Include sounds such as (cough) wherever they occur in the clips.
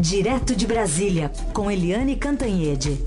Direto de Brasília, com Eliane Cantanhede.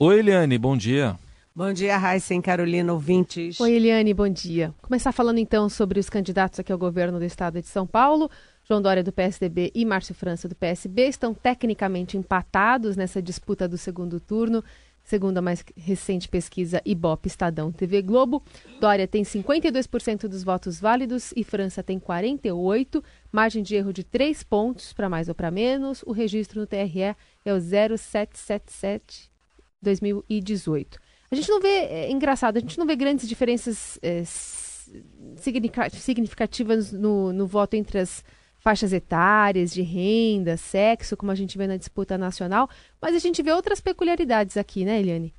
Oi, Eliane, bom dia. Bom dia, Raíssa e Carolina, ouvintes. Oi, Eliane, bom dia. Começar falando então sobre os candidatos aqui ao governo do estado de São Paulo. João Dória do PSDB e Márcio França do PSB estão tecnicamente empatados nessa disputa do segundo turno. Segundo a mais recente pesquisa Ibope Estadão TV Globo, Dória tem 52% dos votos válidos e França tem 48%, margem de erro de 3 pontos para mais ou para menos. O registro no TRE é o 0777 2018. A gente não vê, é engraçado, a gente não vê grandes diferenças é, significativas no, no voto entre as faixas etárias, de renda, sexo, como a gente vê na disputa nacional, mas a gente vê outras peculiaridades aqui, né, Eliane?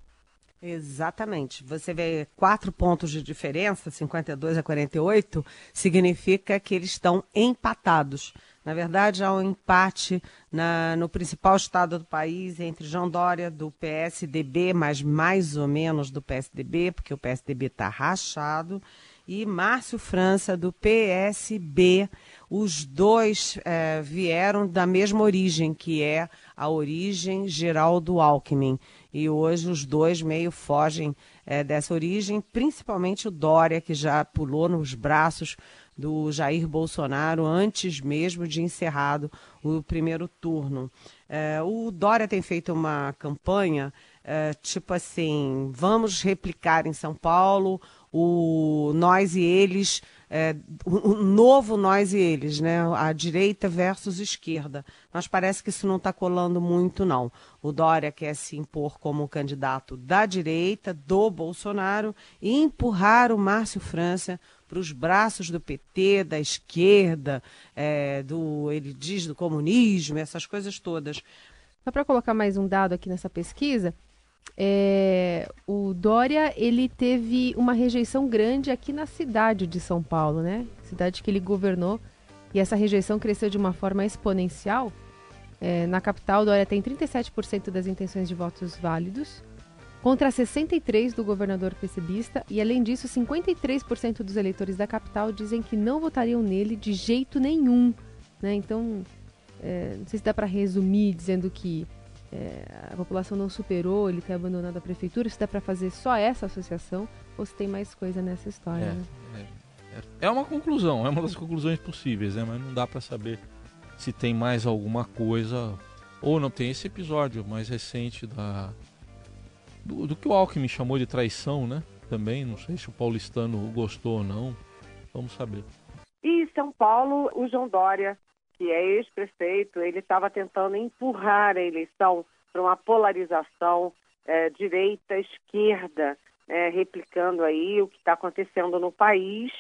Exatamente. Você vê quatro pontos de diferença, 52 a 48, significa que eles estão empatados. Na verdade, há um empate na, no principal estado do país entre João Dória, do PSDB, mas mais ou menos do PSDB, porque o PSDB está rachado, e Márcio França, do PSB. Os dois é, vieram da mesma origem, que é a origem geral do Alckmin. E hoje os dois meio fogem é, dessa origem, principalmente o Dória, que já pulou nos braços do Jair Bolsonaro antes mesmo de encerrado o primeiro turno. É, o Dória tem feito uma campanha é, tipo assim: vamos replicar em São Paulo o nós e eles, é, o, novo nós e eles, né? A direita versus esquerda. Mas parece que isso não está colando muito, não. O Dória quer se impor como candidato da direita, do Bolsonaro, e empurrar o Márcio França para os braços do PT, da esquerda, é, do, ele diz, do comunismo, essas coisas todas. Só para colocar mais um dado aqui nessa pesquisa, é, o Dória ele teve uma rejeição grande aqui na cidade de São Paulo, né? Cidade que ele governou e essa rejeição cresceu de uma forma exponencial. É, na capital, Dória tem 37% das intenções de votos válidos, contra 63% do governador PCBista, e além disso, 53% dos eleitores da capital dizem que não votariam nele de jeito nenhum. Né? Então, é, não sei se dá para resumir dizendo que é, a população não superou, ele tem abandonado a prefeitura, se dá para fazer só essa associação ou se tem mais coisa nessa história. É, né? é, é, uma conclusão, é uma das conclusões possíveis, né? mas não dá para saber se tem mais alguma coisa ou não. Tem esse episódio mais recente da do, do que o Alckmin chamou de traição, né? Também, não sei se o paulistano gostou ou não. Vamos saber. E em São Paulo, o João Dória que é ex-prefeito, ele estava tentando empurrar a eleição para uma polarização é, direita-esquerda, é, replicando aí o que está acontecendo no país,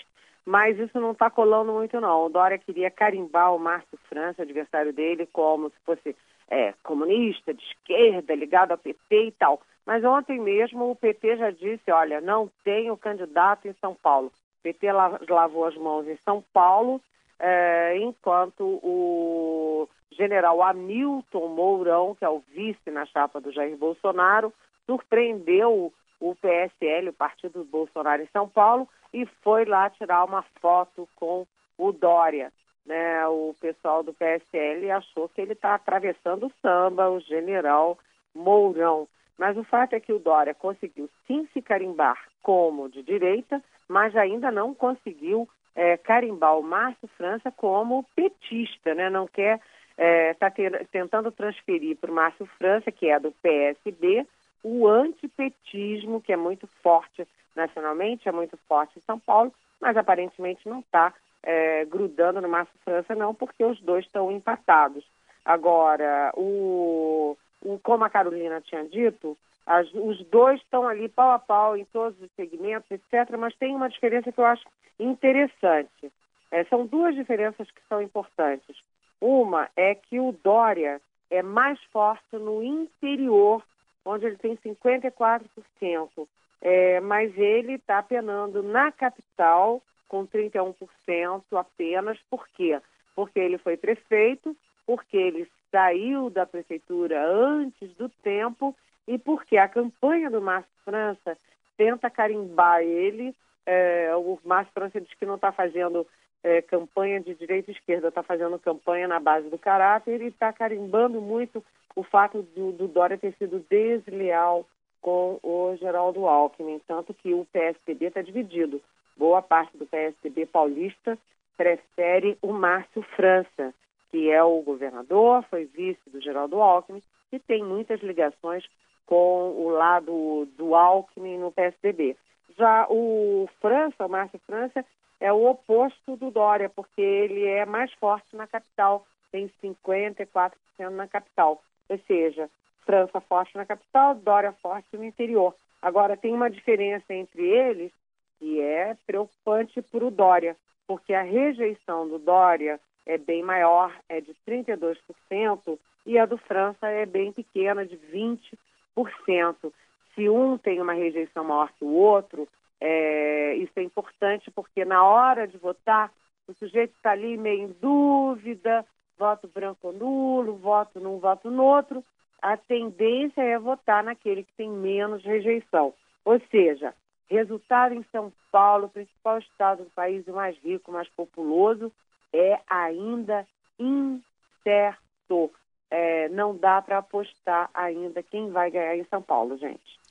mas isso não está colando muito não. O Dória queria carimbar o Márcio França, adversário dele, como se fosse é, comunista, de esquerda, ligado ao PT e tal. Mas ontem mesmo o PT já disse, olha, não tem o candidato em São Paulo. O PT lavou as mãos em São Paulo é, enquanto o general Hamilton Mourão, que é o vice na chapa do Jair Bolsonaro, surpreendeu o PSL, o Partido Bolsonaro em São Paulo, e foi lá tirar uma foto com o Dória. Né? O pessoal do PSL achou que ele está atravessando o samba, o general Mourão. Mas o fato é que o Dória conseguiu sim se carimbar como de direita, mas ainda não conseguiu é, carimbar o Márcio França como petista, né? Não quer está é, tentando transferir para o Márcio França, que é do PSB, o antipetismo, que é muito forte nacionalmente, é muito forte em São Paulo, mas aparentemente não está é, grudando no Márcio França, não, porque os dois estão empatados. Agora, o, o, como a Carolina tinha dito, as, os dois estão ali pau a pau em todos os segmentos, etc., mas tem uma diferença que eu acho interessante. É, são duas diferenças que são importantes. Uma é que o Dória é mais forte no interior, onde ele tem 54%, é, mas ele está penando na capital com 31% apenas. Por quê? Porque ele foi prefeito, porque ele saiu da prefeitura antes do tempo e porque a campanha do Márcio França tenta carimbar ele É, o Márcio França diz que não está fazendo é, campanha de direita e esquerda, está fazendo campanha na base do caráter e está carimbando muito o fato do, do Dória ter sido desleal com o Geraldo Alckmin, tanto que o PSDB está dividido. Boa parte do PSDB paulista prefere o Márcio França, que é o governador, foi vice do Geraldo Alckmin e tem muitas ligações com o lado do Alckmin no PSDB. Já o França, o Márcio França, é o oposto do Dória, porque ele é mais forte na capital, tem 54% na capital. Ou seja, França forte na capital, Dória forte no interior. Agora, tem uma diferença entre eles que é preocupante para o Dória, porque a rejeição do Dória é bem maior, é de 32%, e a do França é bem pequena, de 20%. Se um tem uma rejeição maior que o outro, é, isso é importante porque na hora de votar, o sujeito está ali meio em dúvida, voto branco ou nulo, voto num, voto no outro, a tendência é votar naquele que tem menos rejeição. Ou seja, resultado em São Paulo, principal estado do país, o mais rico, mais populoso, é ainda incerto. É, não dá para apostar ainda quem vai ganhar em São Paulo, gente.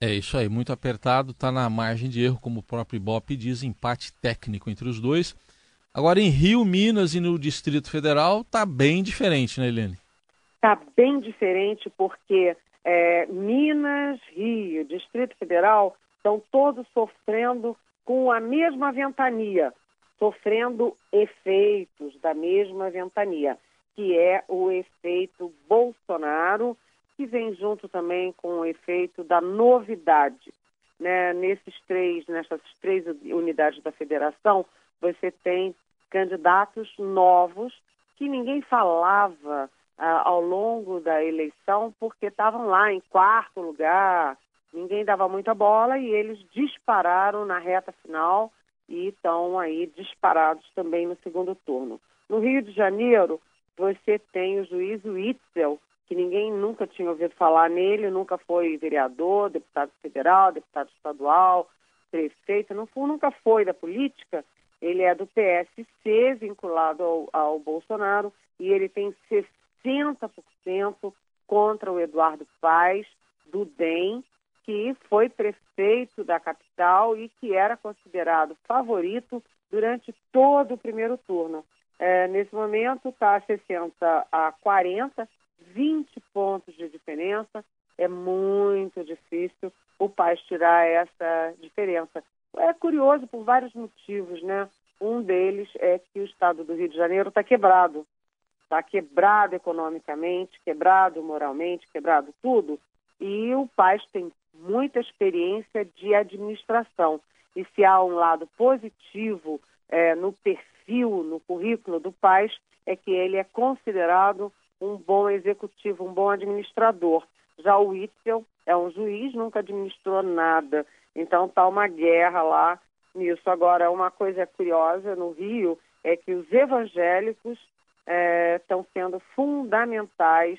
É isso aí, muito apertado, está na margem de erro, como o próprio Ibope diz, empate técnico entre os dois. Agora em Rio, Minas e no Distrito Federal está bem diferente, né, Helene? Está bem diferente porque é, Minas, Rio, Distrito Federal estão todos sofrendo com a mesma ventania, sofrendo efeitos da mesma ventania, que é o efeito Bolsonaro que vem junto também com o efeito da novidade. Né? Nesses três, nessas três unidades da federação, você tem candidatos novos que ninguém falava ah, ao longo da eleição porque estavam lá em quarto lugar, ninguém dava muita bola e eles dispararam na reta final e estão aí disparados também no segundo turno. No Rio de Janeiro, você tem o juiz Witzel, que ninguém nunca tinha ouvido falar nele, nunca foi vereador, deputado federal, deputado estadual, prefeito, não foi, nunca foi da política. Ele é do PSC, vinculado ao, ao Bolsonaro, e ele tem 60% contra o Eduardo Paes, do DEM, que foi prefeito da capital e que era considerado favorito durante todo o primeiro turno. É, nesse momento está 60 a 40, 20 pontos de diferença, é muito difícil o pai tirar essa diferença. É curioso por vários motivos, né? Um deles é que o estado do Rio de Janeiro está quebrado. Está quebrado economicamente, quebrado moralmente, quebrado tudo. E o pai tem muita experiência de administração. E se há um lado positivo é, no perfil, no currículo do pai, é que ele é considerado um bom executivo, um bom administrador. Já o Witzel é um juiz, nunca administrou nada. Então está uma guerra lá nisso. Agora, uma coisa curiosa no Rio é que os evangélicos estão é, sendo fundamentais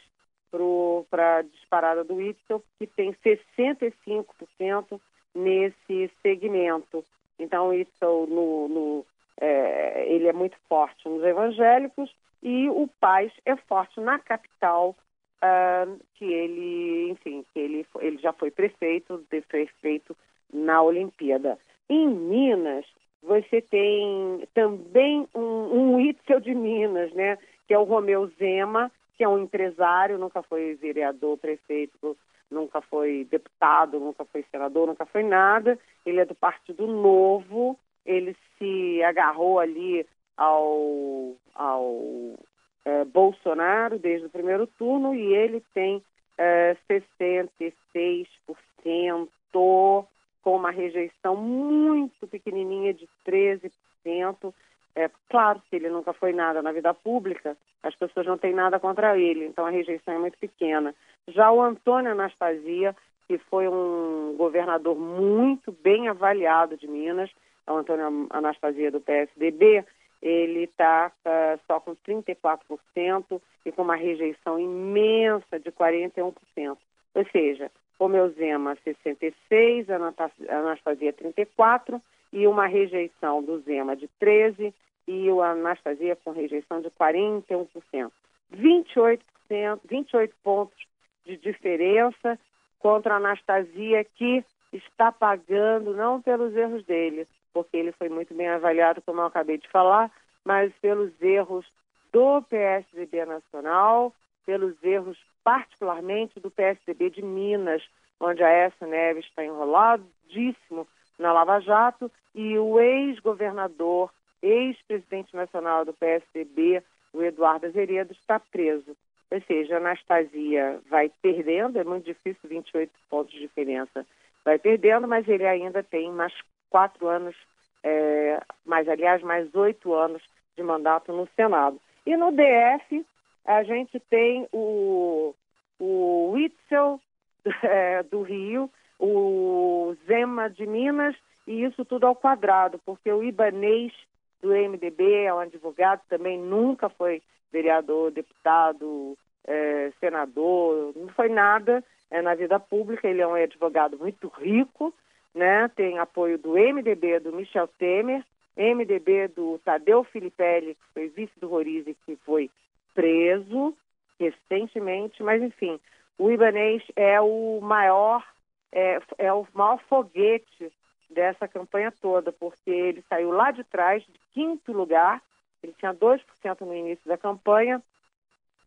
para a disparada do Witzel, que tem 65% nesse segmento. Então, o Witzel, no, no é, ele é muito forte nos evangélicos e o Paz é forte na capital, uh, que ele, enfim, que ele, ele já foi prefeito, prefeito na Olimpíada. Em Minas, você tem também um, um de Minas, né? Que é o Romeu Zema, que é um empresário, nunca foi vereador, prefeito, nunca foi deputado, nunca foi senador, nunca foi nada. Ele é do Partido Novo, ele se agarrou ali ao, ao é, Bolsonaro desde o primeiro turno e ele tem é, 66% com uma rejeição muito pequenininha de 13%. É claro que ele nunca foi nada na vida pública, as pessoas não têm nada contra ele, então a rejeição é muito pequena. Já o Antônio Anastasia, que foi um governador muito bem avaliado de Minas, é o Antônio Anastasia do PSDB, ele está uh, ah, só com 34% e com uma rejeição imensa de 41%. Ou seja, Romeu Zema 66, Anastasia 34 e uma rejeição do Zema de 13 e o Anastasia com rejeição de 41%. 28%, 28 pontos de diferença contra a Anastasia que está pagando não pelos erros dele, porque ele foi muito bem avaliado, como eu acabei de falar, mas pelos erros do PSDB nacional, pelos erros particularmente do PSDB de Minas, onde a Aécio Neves está enroladíssimo na Lava Jato e o ex-governador, ex-presidente nacional do PSDB, o Eduardo Azeredo, está preso. Ou seja, Anastasia vai perdendo, é muito difícil, 28 pontos de diferença, vai perdendo, mas ele ainda tem mais quatro anos, é, mais, aliás, mais oito anos de mandato no Senado. E no DF, a gente tem o, o Witzel (laughs) é, do Rio, o Zema de Minas, e isso tudo ao quadrado, porque o Ibanês do MDB é um advogado, também nunca foi vereador, deputado, é, senador, não foi nada é, na vida pública, ele é um advogado muito rico, né? tem apoio do MDB, do Michel Temer, MDB do Tadeu Filipelli, que foi vice do Rorize, que foi preso recentemente, mas enfim, o Ibanês é o maior, é, é o maior foguete dessa campanha toda, porque ele saiu lá de trás, de quinto lugar, ele tinha 2% no início da campanha,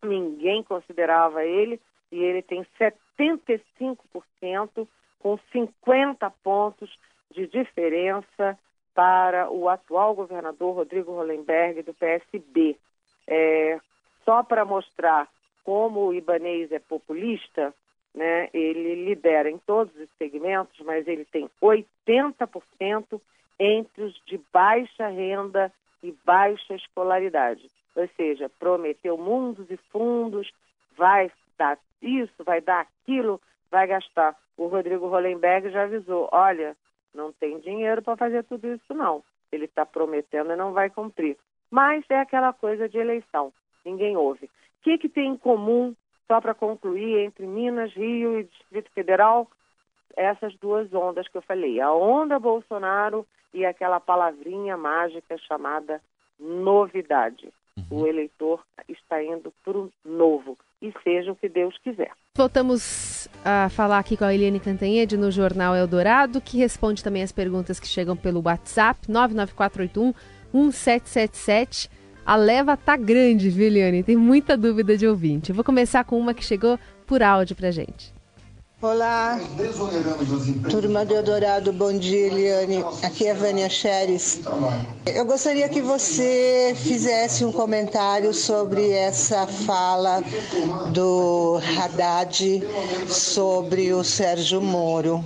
ninguém considerava ele, e ele tem 75% com 50 pontos de diferença para o atual governador Rodrigo Hollenberg do PSB. É, só para mostrar como o Ibanês é populista, né, ele lidera em todos os segmentos, mas ele tem 80% entre os de baixa renda e baixa escolaridade. Ou seja, prometeu mundos e fundos, vai dar isso, vai dar aquilo, vai gastar. O Rodrigo Hollenberg já avisou: olha, não tem dinheiro para fazer tudo isso, não. Ele está prometendo e não vai cumprir. Mas é aquela coisa de eleição, ninguém ouve. O que, que tem em comum, só para concluir, entre Minas, Rio e Distrito Federal? Essas duas ondas que eu falei, a onda Bolsonaro e aquela palavrinha mágica chamada novidade. Uhum. O eleitor está indo para o novo e seja o que Deus quiser. Voltamos a falar aqui com a Eliane Cantanhede no Jornal Eldorado, que responde também as perguntas que chegam pelo WhatsApp 99481 1777. A leva tá grande, viu, Eliane? Tem muita dúvida de ouvinte. Eu vou começar com uma que chegou por áudio pra gente. Olá, turma do Eldorado, bom dia, Eliane. Aqui é a Vânia Xeres. Eu gostaria que você fizesse um comentário sobre essa fala do Haddad sobre o Sérgio Moro.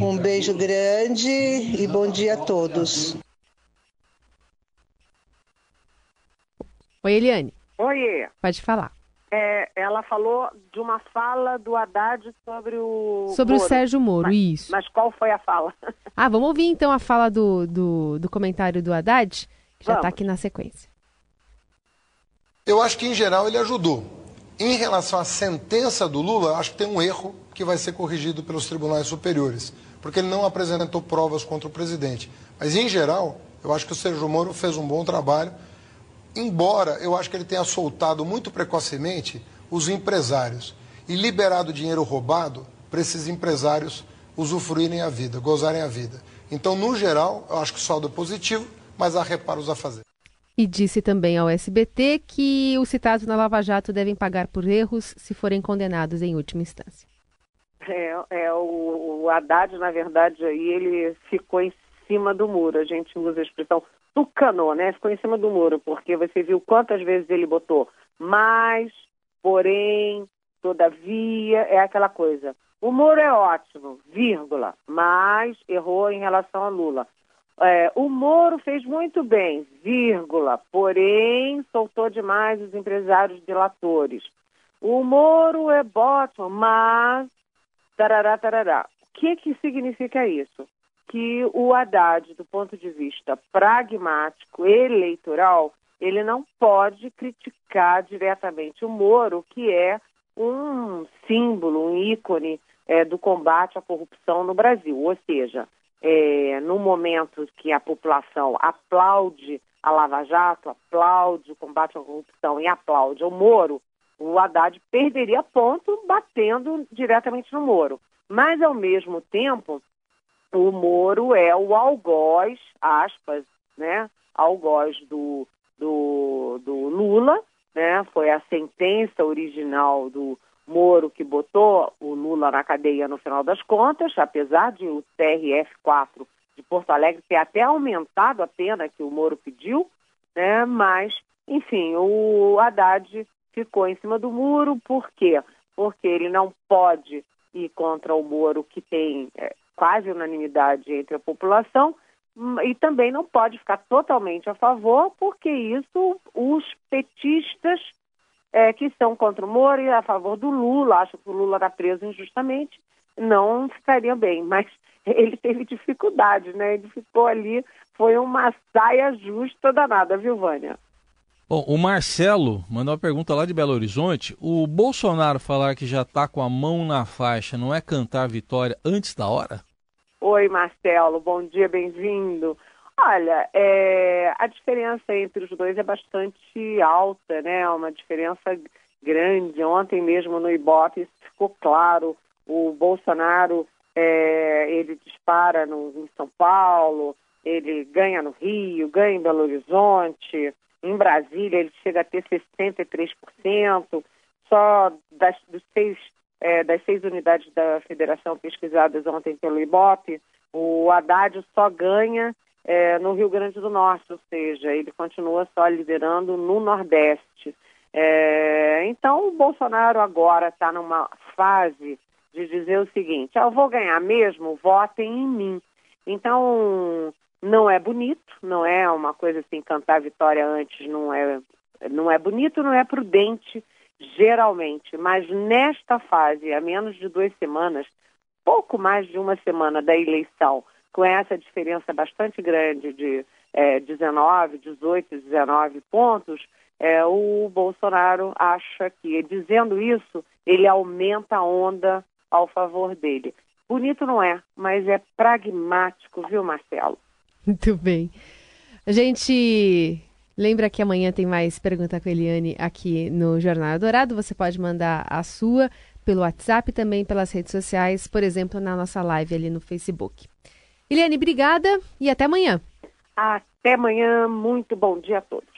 Um beijo grande e bom dia a todos. Oi, Eliane. Oi. Pode falar é, ela falou de uma fala do Haddad sobre o. Sobre Moro. o Sérgio Moro, mas, isso. Mas qual foi a fala? (laughs) ah, vamos ouvir então a fala do, do, do comentário do Haddad, que já está aqui na sequência. Eu acho que, em geral, ele ajudou. Em relação à sentença do Lula, acho que tem um erro que vai ser corrigido pelos tribunais superiores, porque ele não apresentou provas contra o presidente. Mas, em geral, eu acho que o Sérgio Moro fez um bom trabalho embora eu acho que ele tenha soltado muito precocemente os empresários e liberado dinheiro roubado para esses empresários usufruírem a vida, gozarem a vida. Então, no geral, eu acho que o saldo é positivo, mas há reparos a fazer. E disse também ao SBT que os citados na Lava Jato devem pagar por erros se forem condenados em última instância. É, é o, o Haddad, na verdade, aí ele ficou em cima do muro. A gente usa a expressão tucanou, né? Ficou em cima do muro, porque você viu quantas vezes ele botou mas, porém, todavia, é aquela coisa. O Moro é ótimo, vírgula, mas errou em relação a Lula. É, o Moro fez muito bem, vírgula, porém soltou demais os empresários delatores. O Moro é ótimo, mas tarará, tarará. O que, que significa isso? Que o Haddad, do ponto de vista pragmático, eleitoral, ele não pode criticar diretamente o Moro, que é um símbolo, um ícone é, do combate à corrupção no Brasil. Ou seja, é, no momento que a população aplaude a Lava Jato, aplaude o combate à corrupção e aplaude o Moro, o Haddad perderia ponto batendo diretamente no Moro. Mas, ao mesmo tempo, o Moro é o algoz, aspas, né, algoz do, do, do Lula, né, foi a sentença original do Moro que botou o Lula na cadeia no final das contas, apesar de o TRF4 de Porto Alegre ter até aumentado a pena que o Moro pediu, né, mas, enfim, o Haddad ficou em cima do muro, por quê? Porque ele não pode ir contra o Moro, que tem é, quase unanimidade entre a população, hum, e também não pode ficar totalmente a favor, porque isso os petistas é, que são contra o Moro e a favor do Lula, acham que o Lula está preso injustamente, não ficariam bem. (laughs) Mas ele teve dificuldade, né? Ele ficou ali, foi uma saia justa danada, viu, Vânia? Bom, o Marcelo mandou uma pergunta lá de Belo Horizonte. O Bolsonaro falar que já está com a mão na faixa não é cantar vitória antes da hora? Oi, Marcelo, bom dia, bem-vindo. Olha, é, a diferença entre os dois é bastante alta, né? É uma diferença grande. Ontem mesmo no Ibope ficou claro. O Bolsonaro é, ele dispara no, em São Paulo, ele ganha no Rio, ganha em Belo Horizonte. Em Brasília, ele chega a ter 63%. Só das, dos seis, é, das seis unidades da federação pesquisadas ontem pelo IBOP, o Haddad só ganha é, no Rio Grande do Norte, ou seja, ele continua só liderando no Nordeste. É, então, o Bolsonaro agora está numa fase de dizer o seguinte: ah, eu vou ganhar mesmo, votem em mim. Então, não é bonito, não é uma coisa assim, cantar vitória antes não é, não é bonito, não é prudente, geralmente. Mas nesta fase, a menos de duas semanas, pouco mais de uma semana da eleição, com essa diferença bastante grande de é, 19, 18, 19 pontos, é, o Bolsonaro acha que, dizendo isso, ele aumenta a onda ao favor dele. Bonito não é, mas é pragmático, viu, Marcelo? (laughs) Muito bem. A gente lembra que amanhã tem mais Pergunta com a Eliane aqui no Jornal Dourado. Você pode mandar a sua pelo WhatsApp também pelas redes sociais, por exemplo, na nossa live ali no Facebook. Eliane, obrigada e até amanhã. Até amanhã. Muito bom dia a todos.